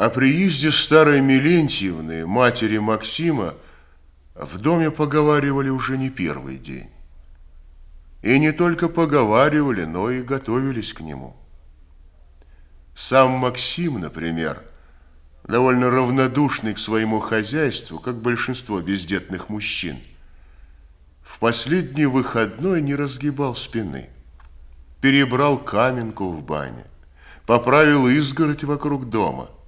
О приезде старой Милентьевны, матери Максима, в доме поговаривали уже не первый день. И не только поговаривали, но и готовились к нему. Сам Максим, например, довольно равнодушный к своему хозяйству, как большинство бездетных мужчин, в последний выходной не разгибал спины, перебрал каменку в бане, поправил изгородь вокруг дома –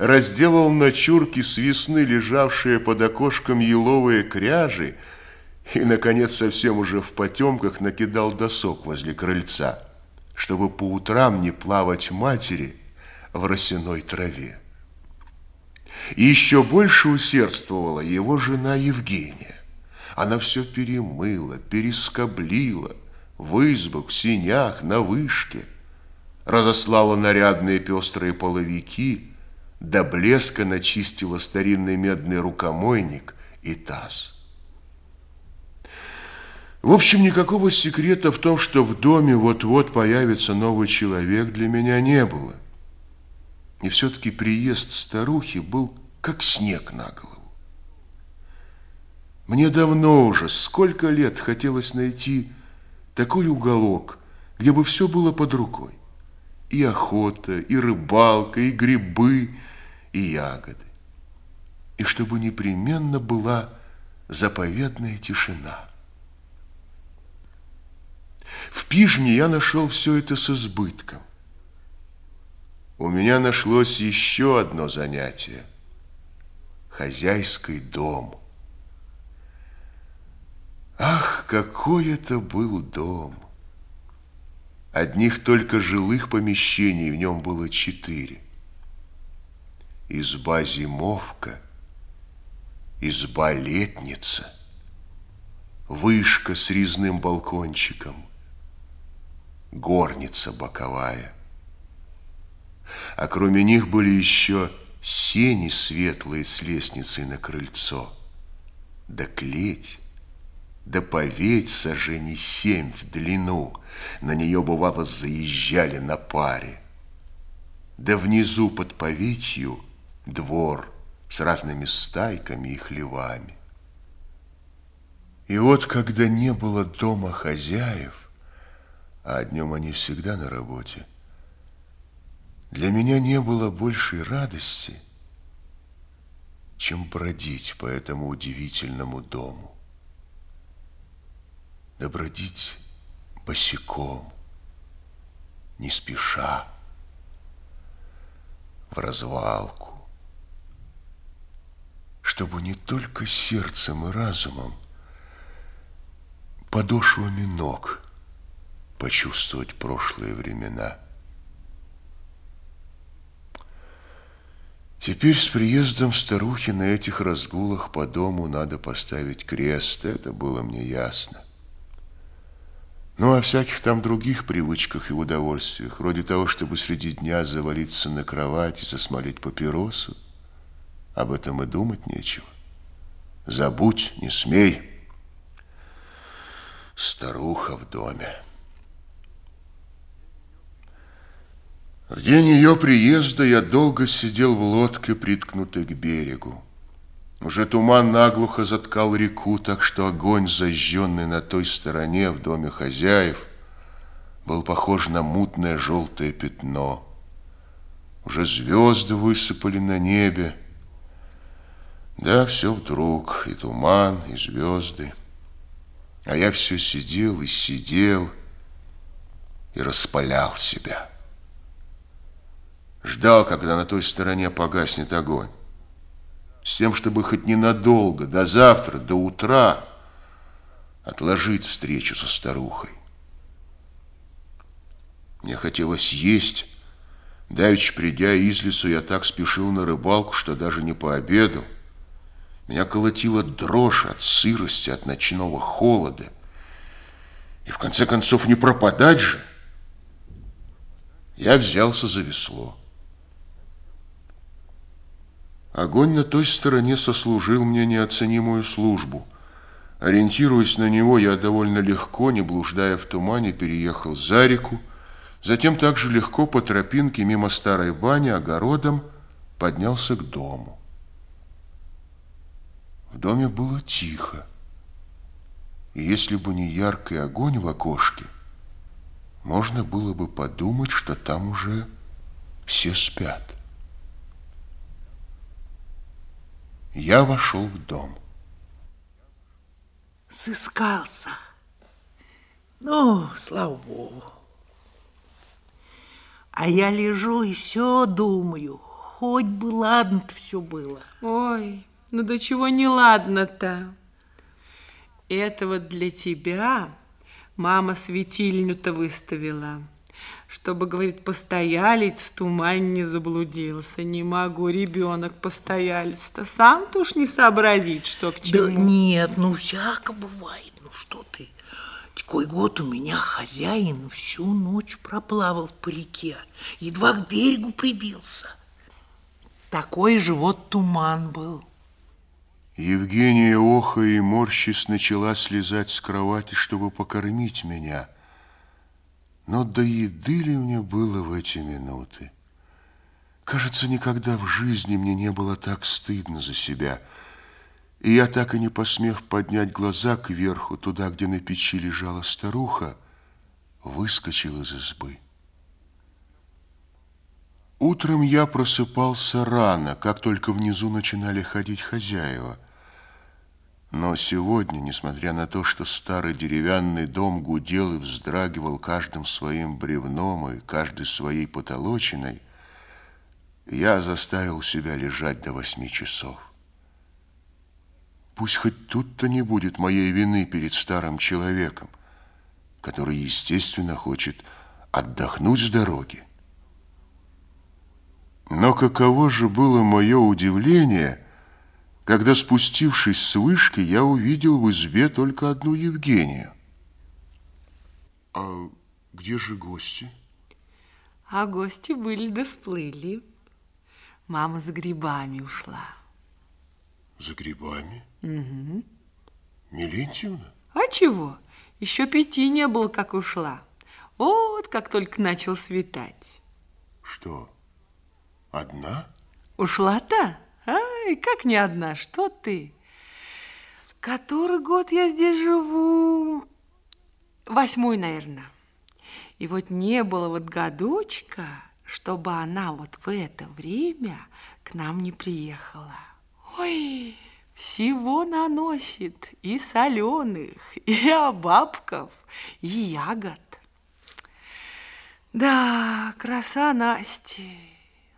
разделал на чурки с весны лежавшие под окошком еловые кряжи и, наконец, совсем уже в потемках накидал досок возле крыльца, чтобы по утрам не плавать матери в росяной траве. И еще больше усердствовала его жена Евгения. Она все перемыла, перескоблила в избах, в синях, на вышке, разослала нарядные пестрые половики – до блеска начистила старинный медный рукомойник и таз. В общем, никакого секрета в том, что в доме вот-вот появится новый человек, для меня не было. И все-таки приезд старухи был как снег на голову. Мне давно уже, сколько лет хотелось найти такой уголок, где бы все было под рукой. И охота, и рыбалка, и грибы, и ягоды. И чтобы непременно была заповедная тишина. В пижме я нашел все это с избытком. У меня нашлось еще одно занятие – хозяйский дом. Ах, какой это был дом! Одних только жилых помещений в нем было четыре – изба-зимовка, изба-летница, вышка с резным балкончиком, горница боковая. А кроме них были еще сени светлые с лестницей на крыльцо, да клеть, да поветь сожжений семь в длину, на нее, бывало, заезжали на паре. Да внизу под поветью – двор с разными стайками и хлевами. И вот, когда не было дома хозяев, а днем они всегда на работе, для меня не было большей радости, чем бродить по этому удивительному дому. Да бродить босиком, не спеша, в развалку чтобы не только сердцем и разумом, подошвами ног почувствовать прошлые времена. Теперь с приездом старухи на этих разгулах по дому надо поставить крест, это было мне ясно. Ну, о всяких там других привычках и удовольствиях, вроде того, чтобы среди дня завалиться на кровать и засмолить папиросу, об этом и думать нечего. Забудь, не смей. Старуха в доме. В день ее приезда я долго сидел в лодке, приткнутой к берегу. Уже туман наглухо заткал реку, так что огонь, зажженный на той стороне в доме хозяев, был похож на мутное желтое пятно. Уже звезды высыпали на небе, да, все вдруг, и туман, и звезды. А я все сидел и сидел, и распалял себя. Ждал, когда на той стороне погаснет огонь. С тем, чтобы хоть ненадолго, до завтра, до утра отложить встречу со старухой. Мне хотелось есть. Давич, придя из лесу, я так спешил на рыбалку, что даже не пообедал. Меня колотила дрожь от сырости, от ночного холода. И в конце концов не пропадать же. Я взялся за весло. Огонь на той стороне сослужил мне неоценимую службу. Ориентируясь на него, я довольно легко, не блуждая в тумане, переехал за реку, затем также легко по тропинке мимо старой бани, огородом поднялся к дому. В доме было тихо. И если бы не яркий огонь в окошке, можно было бы подумать, что там уже все спят. Я вошел в дом. Сыскался. Ну, слава богу. А я лежу и все думаю, хоть бы ладно-то все было. Ой, ну до чего не ладно-то? Это вот для тебя мама светильню-то выставила, чтобы, говорит, постоялец в тумане не заблудился. Не могу, ребенок постоялец-то. Сам-то уж не сообразить, что к чему. Да нет, ну всяко бывает, ну что ты. Такой год у меня хозяин всю ночь проплавал по реке, едва к берегу прибился. Такой же вот туман был. Евгения оха и морщись начала слезать с кровати, чтобы покормить меня. Но до еды ли мне было в эти минуты? Кажется, никогда в жизни мне не было так стыдно за себя. И я, так и не посмев поднять глаза кверху, туда, где на печи лежала старуха, выскочил из избы. Утром я просыпался рано, как только внизу начинали ходить хозяева – но сегодня, несмотря на то, что старый деревянный дом гудел и вздрагивал каждым своим бревном и каждой своей потолочиной, я заставил себя лежать до восьми часов. Пусть хоть тут-то не будет моей вины перед старым человеком, который, естественно, хочет отдохнуть с дороги. Но каково же было мое удивление – когда, спустившись с вышки, я увидел в избе только одну Евгению. А где же гости? А гости были да сплыли. Мама за грибами ушла. За грибами? Угу. Милентьевна? А чего? Еще пяти не было, как ушла. Вот как только начал светать. Что, одна? Ушла-то? Ай, как не одна, что ты? Который год я здесь живу? Восьмой, наверное. И вот не было вот годочка, чтобы она вот в это время к нам не приехала. Ой, всего наносит и соленых, и обабков, и ягод. Да, краса Насти.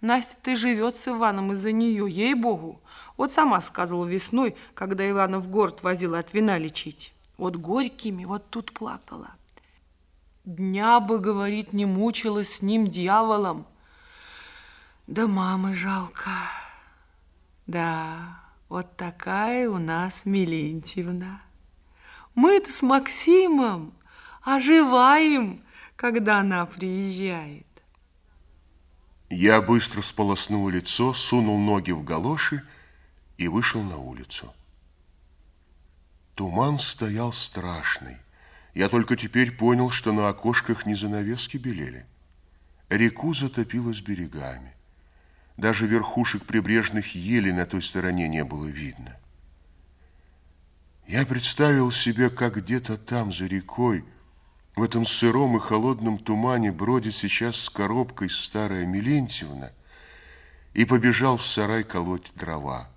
Настя, ты живет с Иваном из-за нее, ей-богу. Вот сама сказала весной, когда Ивана в город возила от вина лечить. Вот горькими, вот тут плакала. Дня бы, говорит, не мучилась с ним дьяволом. Да мамы жалко. Да, вот такая у нас Милентьевна. Мы-то с Максимом оживаем, когда она приезжает. Я быстро сполоснул лицо, сунул ноги в галоши и вышел на улицу. Туман стоял страшный. Я только теперь понял, что на окошках не занавески белели. Реку затопило с берегами. Даже верхушек прибрежных елей на той стороне не было видно. Я представил себе, как где-то там, за рекой, в этом сыром и холодном тумане бродит сейчас с коробкой старая Милентьевна и побежал в сарай колоть дрова.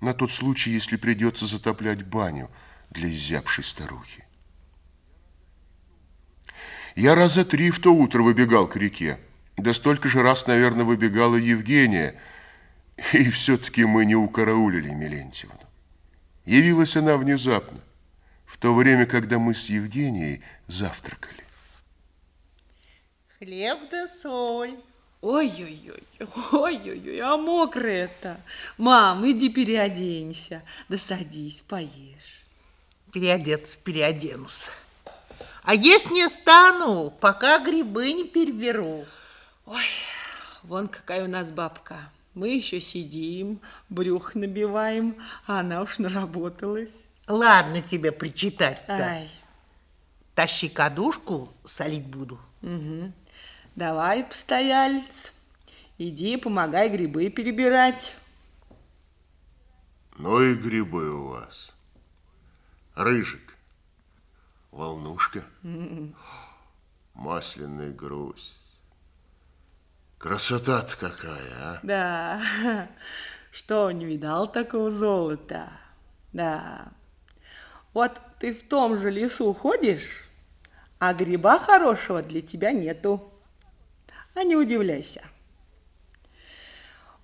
На тот случай, если придется затоплять баню для изябшей старухи. Я раза три в то утро выбегал к реке. Да столько же раз, наверное, выбегала Евгения. И все-таки мы не укараулили Милентьевну. Явилась она внезапно в то время, когда мы с Евгенией завтракали. Хлеб да соль. Ой-ой-ой, ой-ой-ой, а мокрое-то. Мам, иди переоденься, да садись, поешь. Переодеться, переоденусь. А есть не стану, пока грибы не переберу. Ой, вон какая у нас бабка. Мы еще сидим, брюх набиваем, а она уж наработалась. Ладно тебе причитать-то. Тащи кадушку, солить буду. Угу. Давай, постоялец. Иди, помогай грибы перебирать. Ну и грибы у вас. Рыжик, волнушка, масляный грусть. Красота-то какая, а? Да, что, не видал такого золота? Да. Вот ты в том же лесу ходишь, а гриба хорошего для тебя нету. А не удивляйся.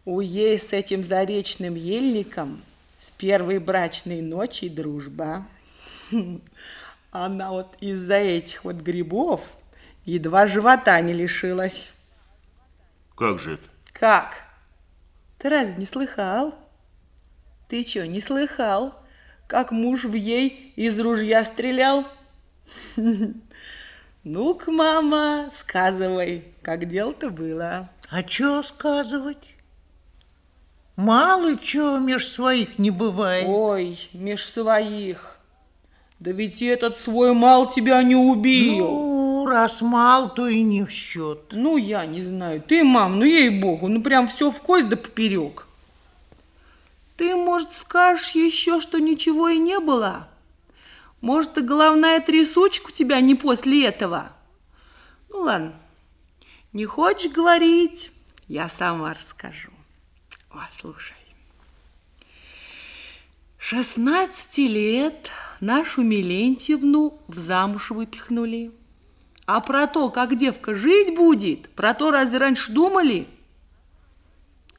У ей с этим заречным ельником с первой брачной ночи дружба. Она вот из-за этих вот грибов едва живота не лишилась. Как же это? Как? Ты разве не слыхал? Ты что, не слыхал, как муж в ей из ружья стрелял? Ну-ка, мама, сказывай, как дело-то было. А что сказывать? Мало чего меж своих не бывает. Ой, меж своих. Да ведь этот свой мал тебя не убил. Ну, раз мал, то и не в счет. Ну, я не знаю. Ты, мам, ну ей-богу, ну прям все в кость да поперек. Ты, может, скажешь еще, что ничего и не было? Может, и головная трясучка у тебя не после этого? Ну, ладно. Не хочешь говорить, я сама расскажу. О, слушай. 16 лет нашу Милентьевну в замуж выпихнули. А про то, как девка жить будет, про то разве раньше думали?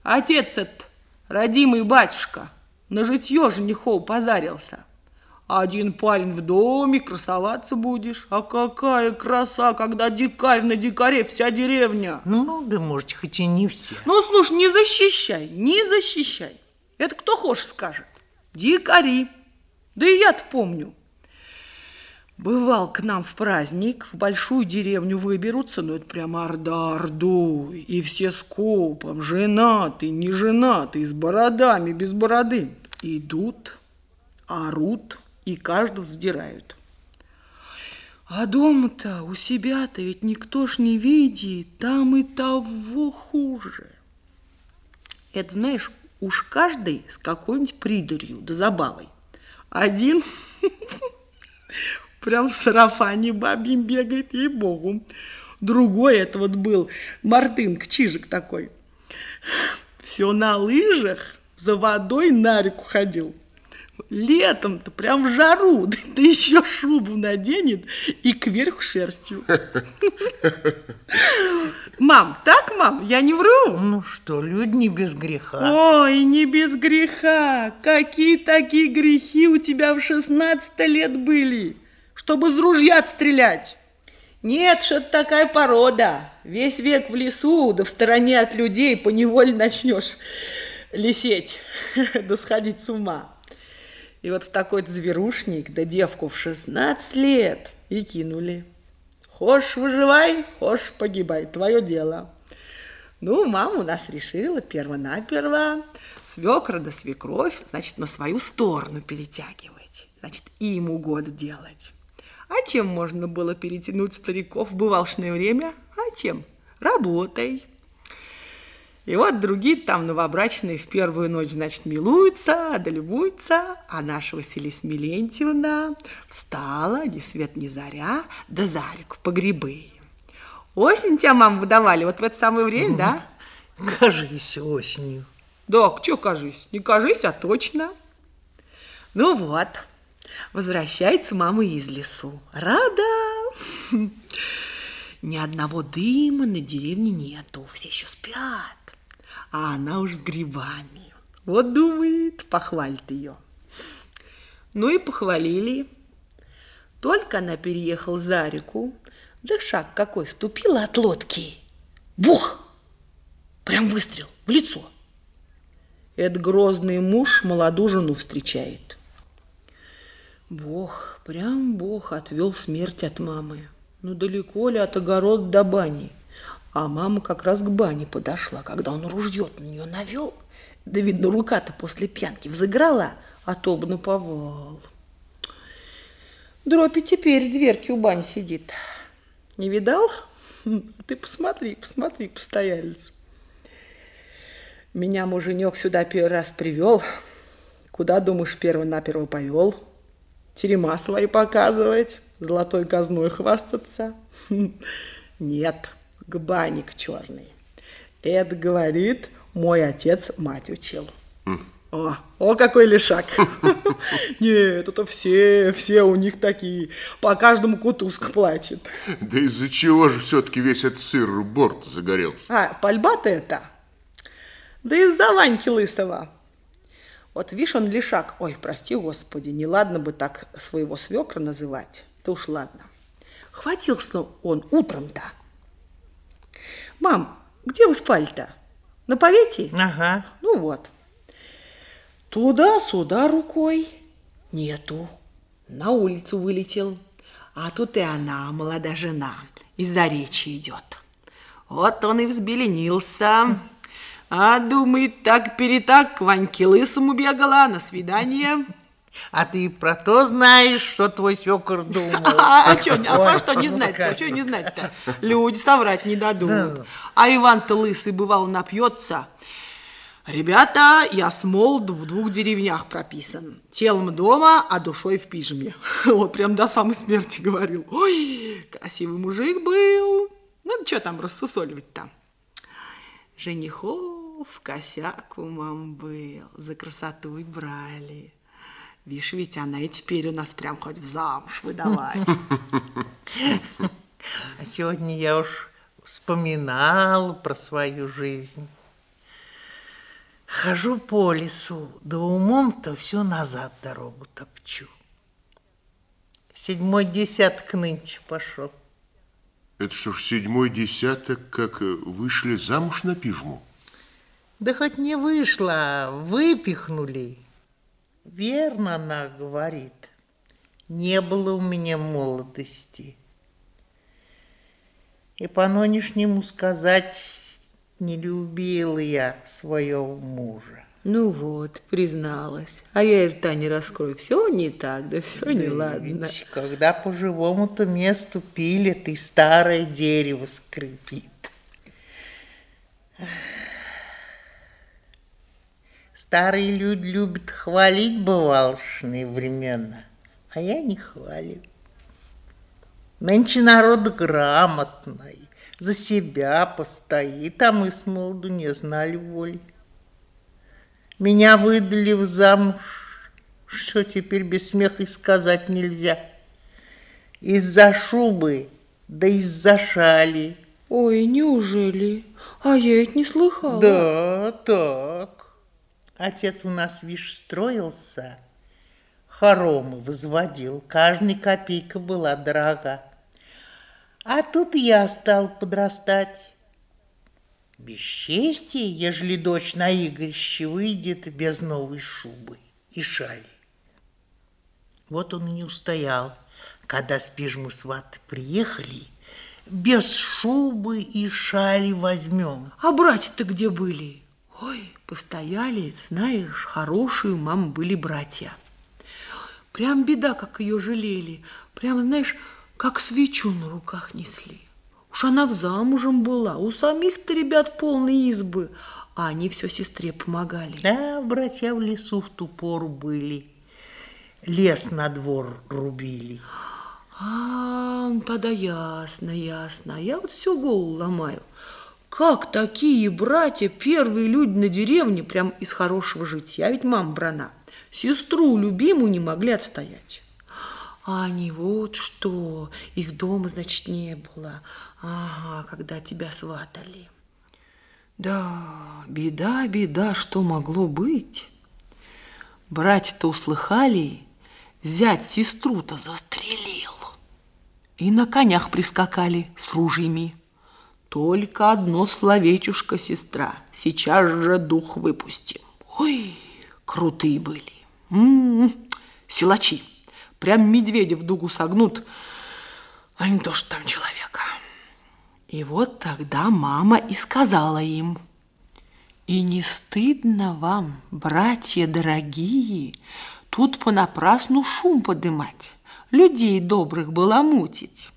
Отец этот, родимый батюшка, на житье женихов позарился. Один парень в доме, красоваться будешь. А какая краса, когда дикарь на дикаре вся деревня. Ну, да может, хоть и не все. Ну, слушай, не защищай, не защищай. Это кто хочешь скажет. Дикари. Да и я-то помню. Бывал к нам в праздник, в большую деревню выберутся, но это прямо орда ордой, и все скопом, женатый, не женатый, с бородами, без бороды. Идут, орут, и каждого задирают. А дома-то у себя-то ведь никто ж не видит, там и того хуже. Это, знаешь, уж каждый с какой-нибудь придурью да забавой. Один прям в сарафане бабьим бегает, ей-богу. Другой это вот был Мартынк, чижик такой. Все на лыжах за водой на реку ходил. Летом-то прям в жару, да, да еще шубу наденет и кверху шерстью. Мам, так, мам, я не вру? Ну что, люди не без греха. Ой, не без греха. Какие такие грехи у тебя в 16 лет были, чтобы из ружья отстрелять? Нет, что это такая порода. Весь век в лесу, да в стороне от людей поневоле начнешь лисеть, да сходить с ума. И вот в такой зверушник, да девку в 16 лет и кинули. Хошь выживай, хошь погибай, твое дело. Ну, мама у нас решила перво-наперво свекра да свекровь, значит, на свою сторону перетягивать. Значит, им угоду делать. А чем можно было перетянуть стариков в бывалшное время? А чем? Работай. И вот другие там новобрачные в первую ночь, значит, милуются, долюбуются, а наша Василиса Милентьевна встала, ни свет ни заря, да за реку по грибы. Осень тебя, мам, выдавали вот в это самое время, да? Кажись, осенью. Да, что кажись? Не кажись, а точно. Ну вот, возвращается мама из лесу. Рада. Ни одного дыма на деревне нету, все еще спят. А она уж с грибами. Вот думает, похвалит ее. Ну и похвалили. Только она переехала за реку, да шаг какой ступила от лодки. Бух! Прям выстрел в лицо. Это грозный муж молодую жену встречает. Бог, прям Бог отвел смерть от мамы. Ну далеко ли от огород до бани? А мама как раз к бане подошла, когда он ружье на нее навел. Да, видно, рука-то после пьянки взыграла, а то бы наповал. Дропи теперь в дверке у бани сидит. Не видал? Ты посмотри, посмотри, постоялец. Меня муженек сюда первый раз привел. Куда, думаешь, перво-наперво повел? Терема свои показывать, золотой казной хвастаться? Нет, к баник черный. Это, говорит, мой отец мать учил. О, о, какой лишак. Нет, это все, все у них такие. По каждому кутузка плачет. Да из-за чего же все-таки весь этот сыр борт загорелся? А, пальба-то это? Да из-за Ваньки Лысого. Вот видишь, он лишак. Ой, прости, Господи, не ладно бы так своего свекра называть. Да уж ладно. Хватился он утром-то. Мам, где вы спали-то? На повете? Ага. Ну вот. Туда-сюда рукой. Нету. На улицу вылетел. А тут и она, молодая жена, из-за речи идет. Вот он и взбеленился. А думает, так-перетак к Ваньке Лысому бегала на свидание. А ты про то знаешь, что твой свекор думал? А, а, чё, а про что не знать-то? А что не знать-то? Люди соврать не дадут. А Иван-то Лысый, бывал, напьется. Ребята, я с молоду в двух деревнях прописан. Телом дома, а душой в пижме. Вот прям до самой смерти говорил. Ой, красивый мужик был. Ну, что там рассусоливать-то? Женихов косяк у мам был, за красоту и брали. Видишь, ведь она и теперь у нас прям хоть в замуж выдавай. А сегодня я уж вспоминал про свою жизнь. Хожу по лесу, да умом-то все назад дорогу топчу. Седьмой десяток нынче пошел. Это что ж, седьмой десяток, как э, вышли замуж на пижму? Да хоть не вышла, выпихнули. Верно она говорит. Не было у меня молодости. И по нынешнему сказать, не любила я своего мужа. Ну вот, призналась. А я и рта не раскрою. Все не так, да все не ладно. Ведь когда по живому-то месту пилят, и старое дерево скрипит. Старые люди любят хвалить бывалшные времена, а я не хвалю. Нынче народ грамотный, за себя постоит, а мы с молоду не знали воли. Меня выдали в замуж, что теперь без смеха и сказать нельзя. Из-за шубы, да из-за шали. Ой, неужели? А я это не слыхала. Да, так. Отец у нас, видишь, строился, хоромы возводил, каждая копейка была дорога. А тут я стал подрастать. Бесчестие, ежели дочь на игрище выйдет без новой шубы и шали. Вот он и не устоял, когда с пижмы сваты приехали, без шубы и шали возьмем. А братья-то где были? Ой, постояли, знаешь, хорошие у мамы были братья. Прям беда, как ее жалели. Прям, знаешь, как свечу на руках несли. Уж она в замужем была, у самих-то ребят полные избы, а они все сестре помогали. Да, братья в лесу в ту пору были, лес на двор рубили. А, ну тогда ясно, ясно. Я вот все голову ломаю. Как такие братья, первые люди на деревне, прям из хорошего житья, ведь мама брана, сестру любимую не могли отстоять. А они вот что, их дома, значит, не было. Ага, когда тебя сватали. Да, беда, беда, что могло быть? Братья-то услыхали, зять сестру-то застрелил. И на конях прискакали с ружьями. Только одно словечушка, сестра, сейчас же дух выпустим. Ой, крутые были. М -м -м, силачи. Прям медведя в дугу согнут, а не то, что там человека. И вот тогда мама и сказала им, «И не стыдно вам, братья дорогие, тут понапрасну шум подымать, людей добрых было мутить.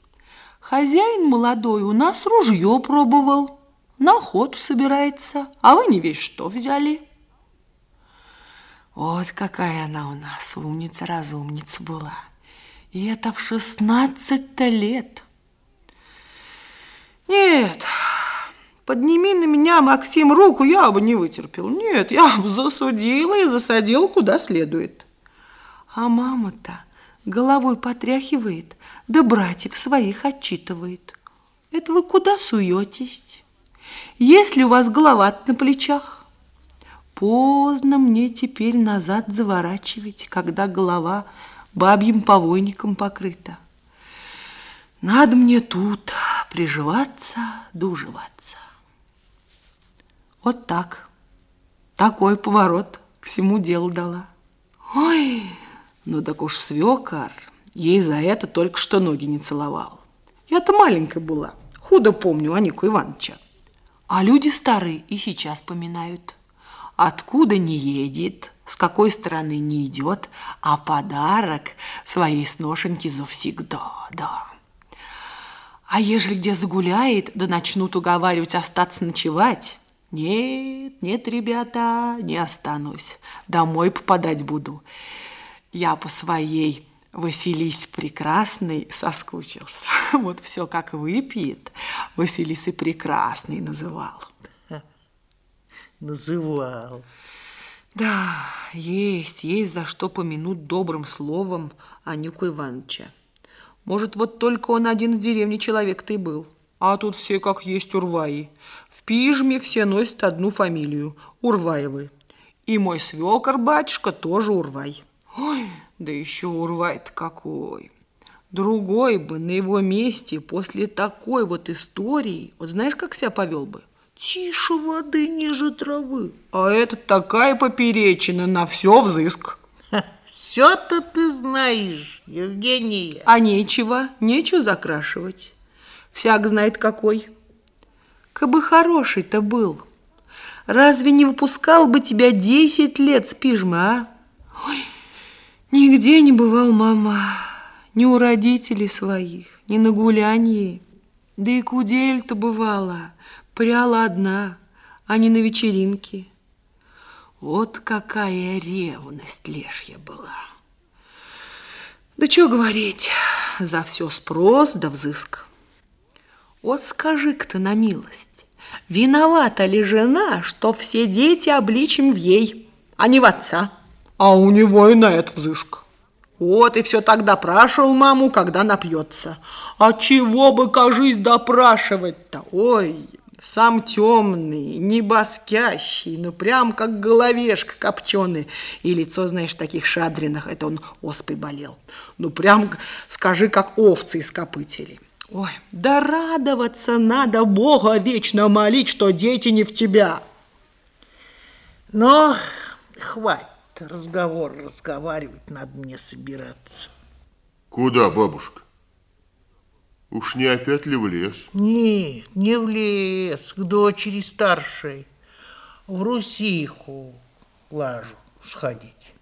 Хозяин молодой у нас ружье пробовал, на охоту собирается, а вы не весь что взяли. Вот какая она у нас умница-разумница была. И это в шестнадцать-то лет. Нет, подними на меня, Максим, руку, я бы не вытерпел. Нет, я бы засудила и засадила куда следует. А мама-то головой потряхивает, да братьев своих отчитывает. Это вы куда суетесь? Если у вас голова на плечах, поздно мне теперь назад заворачивать, когда голова бабьим повойником покрыта. Надо мне тут приживаться, дуживаться. Вот так. Такой поворот к всему делу дала. Ой, ну так уж свекар, ей за это только что ноги не целовал. Я-то маленькая была, худо помню Анику Ивановича. А люди старые и сейчас поминают. Откуда не едет, с какой стороны не идет, а подарок своей сношеньки завсегда, да. А ежели где загуляет, да начнут уговаривать остаться ночевать, нет, нет, ребята, не останусь, домой попадать буду. Я по своей Васились Прекрасный соскучился. Вот все как выпьет, Василисы Прекрасный называл. Называл. Да, есть, есть за что помянуть добрым словом Анюку Ивановича. Может, вот только он один в деревне человек-то и был. А тут все как есть Урваи. В пижме все носят одну фамилию – Урваевы. И мой свекор, батюшка, тоже Урвай. Ой, да еще Урвай-то какой! Другой бы на его месте после такой вот истории, вот знаешь, как себя повел бы? Тише воды, ниже травы. А это такая поперечина на все взыск. Все-то ты знаешь, Евгения. А нечего, нечего закрашивать. Всяк знает какой. Кабы хороший-то был, разве не выпускал бы тебя десять лет с пижмы, а? Нигде не бывал, мама, ни у родителей своих, ни на гулянье. Да и кудель-то бывала, пряла одна, а не на вечеринке. Вот какая ревность лешья была. Да что говорить, за все спрос да взыск. Вот скажи-ка на милость, виновата ли жена, что все дети обличим в ей, а не в отца? А у него и на это взыск. Вот и все так допрашивал маму, когда напьется. А чего бы, кажись, допрашивать-то? Ой, сам темный, небоскящий, ну прям как головешка копченый. И лицо, знаешь, таких шадринах, это он оспой болел. Ну прям, скажи, как овцы из копытелей. Ой, да радоваться надо, Бога вечно молить, что дети не в тебя. Но хватит разговор разговаривать, надо мне собираться. Куда, бабушка? Уж не опять ли в лес? Нет, не в лес, к дочери старшей. В Русиху лажу сходить.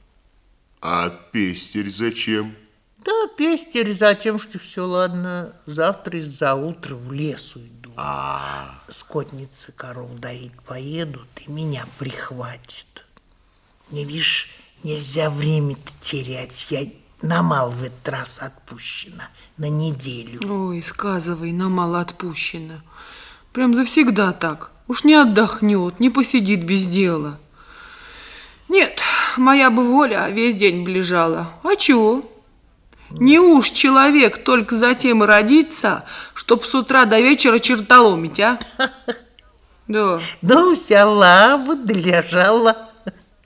А пестерь зачем? Да, пестерь за тем, что все, ладно, завтра из-за утра в лес уйду. А, Скотницы коров доить поедут и меня прихватит. Мне, видишь, нельзя время-то терять. Я на мал в этот раз отпущена, на неделю. Ой, сказывай, на мало отпущено. Прям завсегда так. Уж не отдохнет, не посидит без дела. Нет, моя бы воля весь день ближала. А чего? Не уж человек только затем и родится, чтоб с утра до вечера чертоломить, а? Да. Ну, взяла бы, лежала.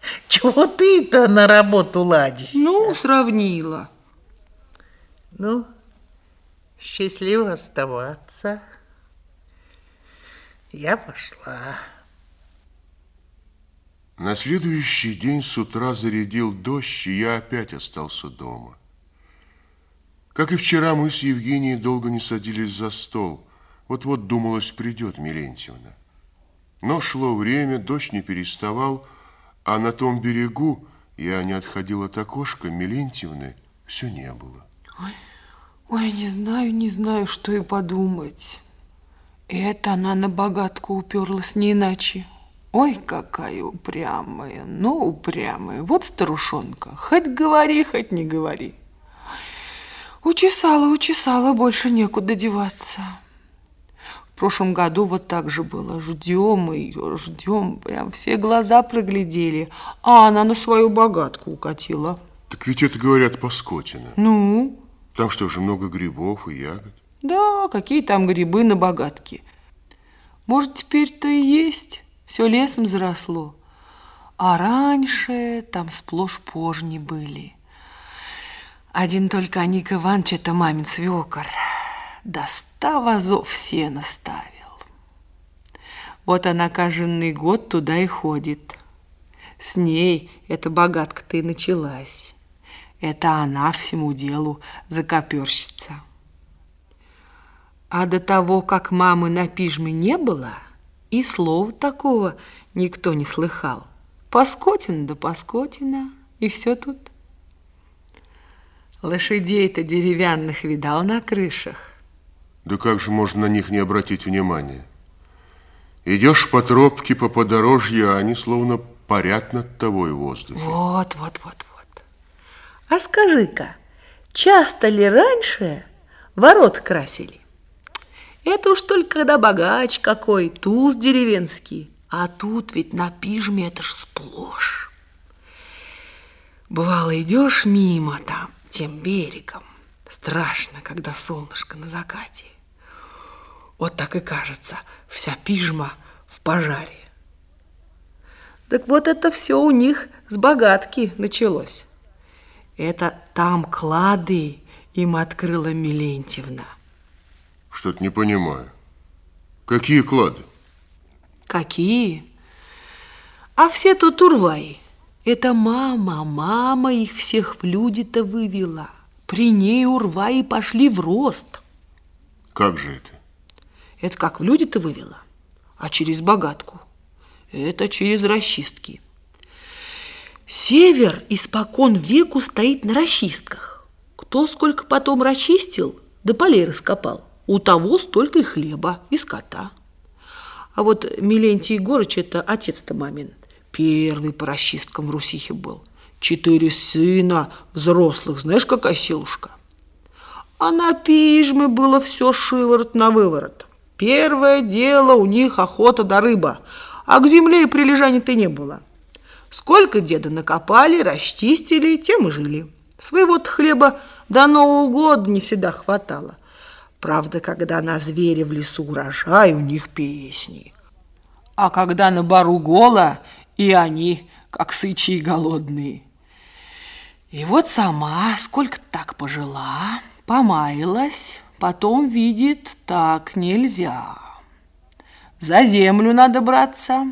Чего ты-то на работу ладишь? Ну, сравнила. Ну, счастливо оставаться. Я пошла. На следующий день с утра зарядил дождь, и я опять остался дома. Как и вчера, мы с Евгенией долго не садились за стол. Вот-вот думалось, придет Милентьевна. Но шло время, дождь не переставал, а на том берегу я не отходил от окошка Милентьевны, все не было. Ой, ой, не знаю, не знаю, что и подумать. Это она на богатку уперлась не иначе. Ой, какая упрямая, ну упрямая. Вот старушонка, хоть говори, хоть не говори. Учесала, учесала, больше некуда деваться. В прошлом году вот так же было. Ждем ее, ждем, прям все глаза проглядели, а она на свою богатку укатила. Так ведь это, говорят, Паскотина. Ну? Там что же, много грибов и ягод? Да, какие там грибы на богатке. Может, теперь-то и есть, все лесом заросло. А раньше там сплошь пожни были. Один только Ник Иванович, это мамин свекор, до ста вазов сена ставил. Вот она каждый год туда и ходит. С ней эта богатка-то и началась. Это она всему делу закоперщица. А до того, как мамы на пижме не было, и слова такого никто не слыхал. Паскотина да Паскотина, и все тут. Лошадей-то деревянных видал на крышах. Да как же можно на них не обратить внимания? Идешь по тропке, по подорожью, а они словно парят над тобой в воздухе. Вот, вот, вот, вот. А скажи-ка, часто ли раньше ворот красили? Это уж только когда богач какой, туз деревенский. А тут ведь на пижме это ж сплошь. Бывало, идешь мимо там, тем берегом. Страшно, когда солнышко на закате. Вот так и кажется, вся пижма в пожаре. Так вот это все у них с богатки началось. Это там клады им открыла Милентьевна. Что-то не понимаю. Какие клады? Какие? А все тут урваи. Это мама, мама их всех в люди-то вывела. При ней урваи пошли в рост. Как же это? Это как в люди-то вывела, а через богатку. Это через расчистки. Север испокон веку стоит на расчистках. Кто сколько потом расчистил, да полей раскопал у того столько и хлеба, и скота. А вот Милентий Егорыч, это отец-то мамин, первый по расчисткам в Русихе был. Четыре сына взрослых, знаешь, какая силушка. А на пижме было все шиворот на выворот. Первое дело у них охота до рыба, а к земле и прилежания-то не было. Сколько деда накопали, расчистили, тем и жили. Своего-то хлеба до Нового года не всегда хватало. Правда, когда на зверя в лесу урожай, у них песни. А когда на бару гола, и они, как сычи голодные. И вот сама сколько так пожила, помаялась, потом видит, так нельзя. За землю надо браться.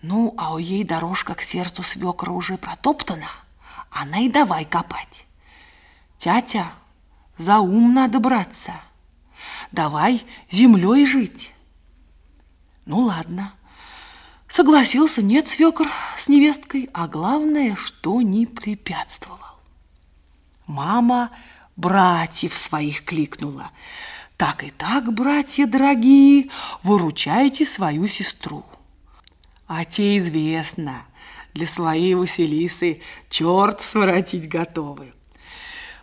Ну, а у ей дорожка к сердцу свекра уже протоптана, она и давай копать. Тятя, за ум надо браться. Давай землей жить. Ну, ладно. Согласился, нет, свекр с невесткой, а главное, что не препятствовал. Мама братьев своих кликнула. Так и так, братья дорогие, выручайте свою сестру. А те известно, для своей Василисы черт своротить готовы.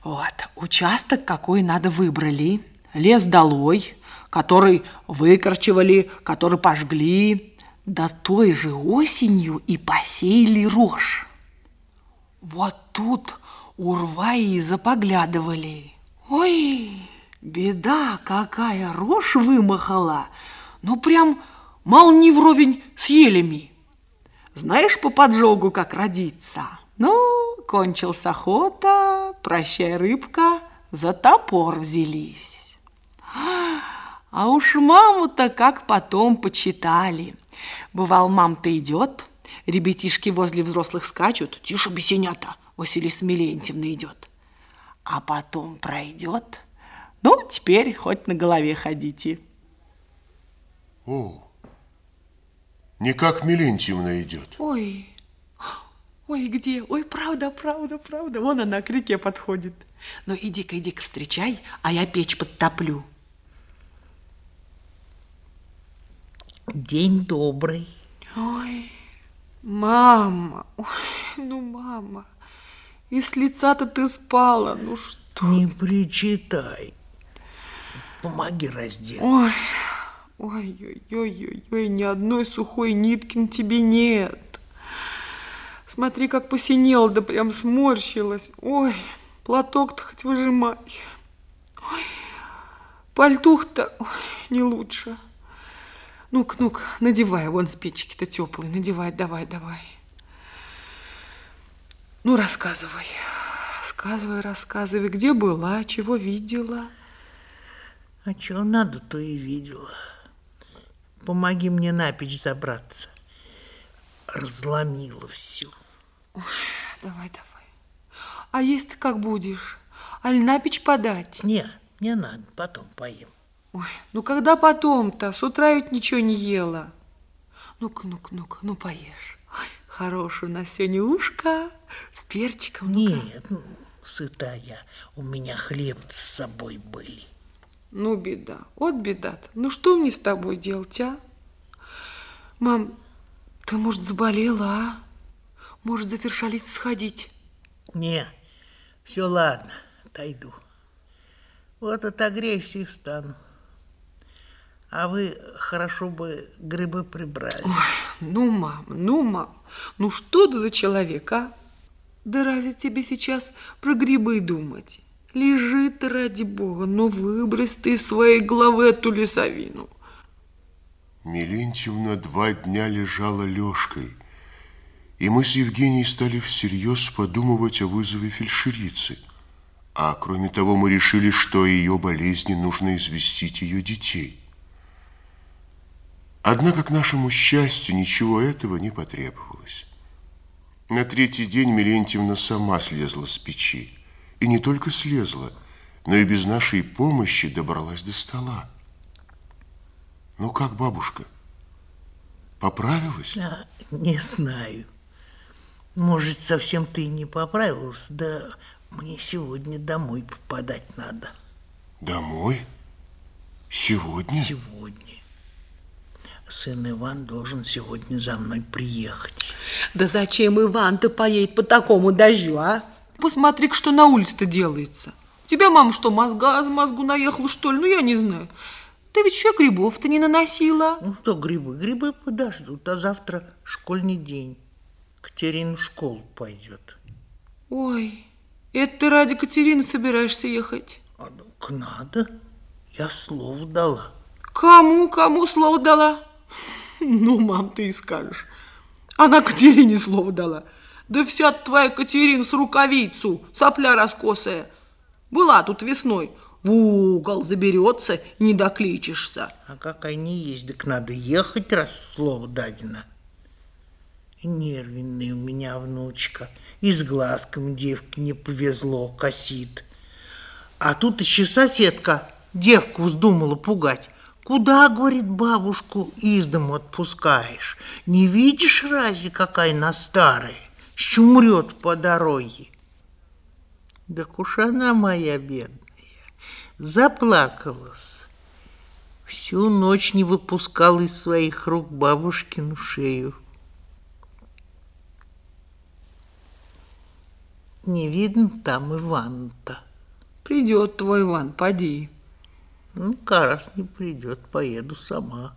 Вот, участок какой надо выбрали, лес долой, который выкорчевали, который пожгли, да той же осенью и посеяли рожь. Вот тут урваи запоглядывали. Ой, беда какая, рожь вымахала, ну прям мал не вровень с елями. Знаешь по поджогу, как родиться? Ну, кончилась охота, прощай, рыбка, за топор взялись. А уж маму-то как потом почитали. Бывал, мам-то идет, ребятишки возле взрослых скачут, тише бесенята, Василиса Милентьевна идет. А потом пройдет, ну, теперь хоть на голове ходите. О, не как Милентьевна идет. Ой, Ой, где? Ой, правда, правда, правда. Вон она к реке подходит. Ну, иди-ка, иди-ка, встречай, а я печь подтоплю. День добрый. Ой, мама, ой, ну, мама, и с лица-то ты спала, ну что? Не причитай. Помоги раздеться. Ой, ой, ой, ой, ой, ни одной сухой нитки на тебе нет. Смотри, как посинела, да прям сморщилась. Ой, платок-то хоть выжимай. Ой, пальтух-то не лучше. Ну-ка, ну-ка, надевай, вон с печки-то теплый, надевай, давай, давай. Ну, рассказывай, рассказывай, рассказывай, где была, чего видела. А чего надо, то и видела. Помоги мне на печь забраться. Разломила всю. Ой, давай, давай. А есть ты как будешь? Аль на печь подать? Нет, не надо, потом поем. Ой, ну когда потом-то? С утра ведь ничего не ела. Ну-ка, ну-ка, ну-ка, ну поешь. У нас сегодня ушко с перчиком. ну-ка. Нет, ну, сыта я. У меня хлеб с собой были. Ну, беда, вот беда-то. Ну, что мне с тобой делать, а? Мам, ты, может, заболела, а? Может, за фершалит сходить? Не, все ладно, отойду. Вот отогреюсь и встану. А вы хорошо бы грибы прибрали. Ой, ну, мам, ну, мам, ну что ты за человек, а? Да разве тебе сейчас про грибы думать? Лежи ты, ради бога, ну выбрось ты из своей головы эту лесовину. Милентьевна два дня лежала лёжкой, и мы с Евгенией стали всерьез подумывать о вызове фельдшерицы. А кроме того, мы решили, что ее болезни нужно известить ее детей. Однако, к нашему счастью, ничего этого не потребовалось. На третий день Милентьевна сама слезла с печи. И не только слезла, но и без нашей помощи добралась до стола. Ну как, бабушка, поправилась? Я не знаю. Может, совсем ты и не поправилась, да мне сегодня домой попадать надо. Домой? Сегодня? Сегодня. Сын Иван должен сегодня за мной приехать. Да зачем Иван-то поедет по такому дождю, а? Посмотри, что на улице-то делается. У тебя мама что, мозга за мозгу наехала, что ли? Ну, я не знаю. Ты ведь еще грибов-то не наносила. Ну что, грибы? Грибы подождут, а завтра школьный день. Катерина в школу пойдет. Ой, это ты ради Катерины собираешься ехать? А ну-ка надо. Я слово дала. Кому, кому слово дала? Ну, мам, ты и скажешь. Она Катерине слово дала. Да вся твоя Катерина с рукавицу, сопля раскосая. Была тут весной. В угол заберется не докличешься. А какая не есть, так надо ехать, раз слово дадено. Нервенная у меня внучка. И с глазком девки не повезло, косит. А тут еще соседка девку вздумала пугать. Куда, говорит, бабушку из дому отпускаешь? Не видишь разве, какая она старая? Щумрет по дороге. Да уж она моя бедная, заплакалась. Всю ночь не выпускала из своих рук бабушкину шею. Не видно там Иван-то. Придет твой Иван, поди. Ну, раз не придет, поеду сама.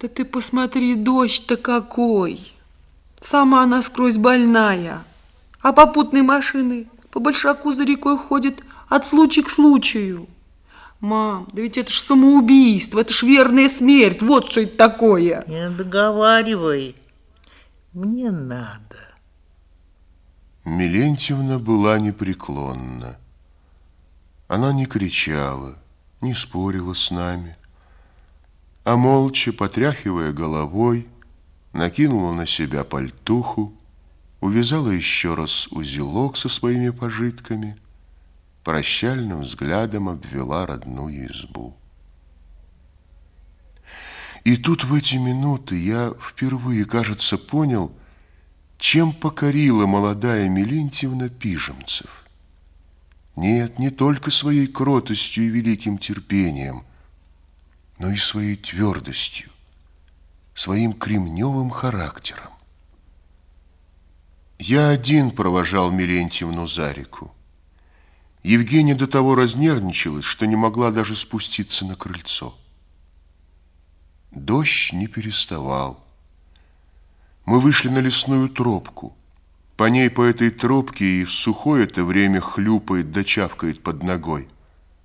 Да ты посмотри, дождь-то какой. Сама насквозь больная. А попутные машины по большаку за рекой ходят от случая к случаю. Мам, да ведь это ж самоубийство, это ж верная смерть, вот что это такое. Не договаривай. Мне надо. Милентьевна была непреклонна. Она не кричала, не спорила с нами, а молча, потряхивая головой, накинула на себя пальтуху, увязала еще раз узелок со своими пожитками, прощальным взглядом обвела родную избу. И тут в эти минуты я впервые, кажется, понял, чем покорила молодая Милентьевна пижемцев. Нет, не только своей кротостью и великим терпением, но и своей твердостью, своим кремневым характером. Я один провожал Милентьевну за реку. Евгения до того разнервничалась, что не могла даже спуститься на крыльцо. Дождь не переставал. Мы вышли на лесную тропку. По ней, по этой тропке, и в сухое это время хлюпает да чавкает под ногой.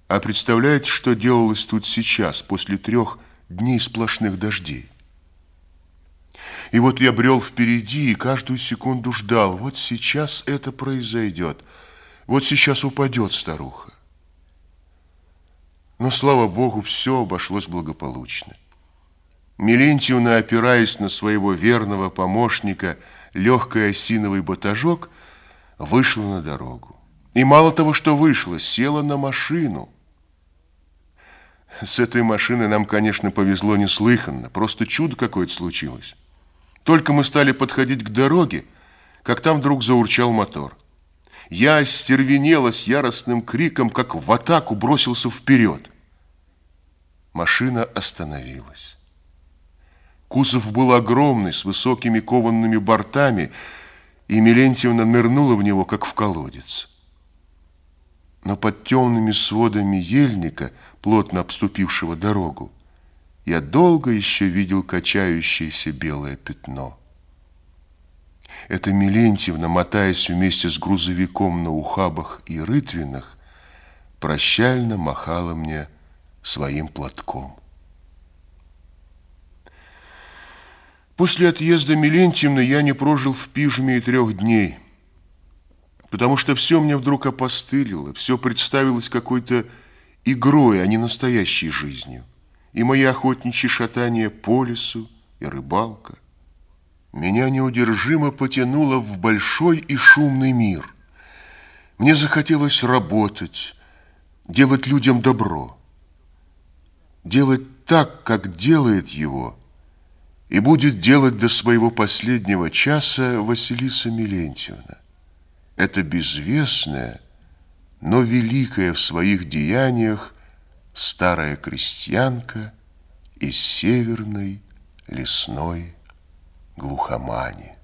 А представляете, что делалось тут сейчас, после трех дней сплошных дождей? И вот я брел впереди и каждую секунду ждал, вот сейчас это произойдет – вот сейчас упадет старуха. Но, слава Богу, все обошлось благополучно. Мелентьевна, опираясь на своего верного помощника, легкий осиновый батажок, вышла на дорогу. И мало того, что вышла, села на машину. С этой машиной нам, конечно, повезло неслыханно. Просто чудо какое-то случилось. Только мы стали подходить к дороге, как там вдруг заурчал мотор. Я остервенела с яростным криком, как в атаку бросился вперед. Машина остановилась. Кузов был огромный, с высокими кованными бортами, и Милентьевна нырнула в него, как в колодец. Но под темными сводами ельника, плотно обступившего дорогу, я долго еще видел качающееся белое пятно. Эта Милентьевна, мотаясь вместе с грузовиком на ухабах и рытвинах, прощально махала мне своим платком. После отъезда Милентьевны я не прожил в пижме и трех дней, потому что все мне вдруг опостылило, все представилось какой-то игрой, а не настоящей жизнью. И мои охотничьи шатания по лесу, и рыбалка – меня неудержимо потянуло в большой и шумный мир. Мне захотелось работать, делать людям добро. Делать так, как делает его, и будет делать до своего последнего часа Василиса Милентьевна. Это безвестная, но великая в своих деяниях старая крестьянка из северной лесной глухомани.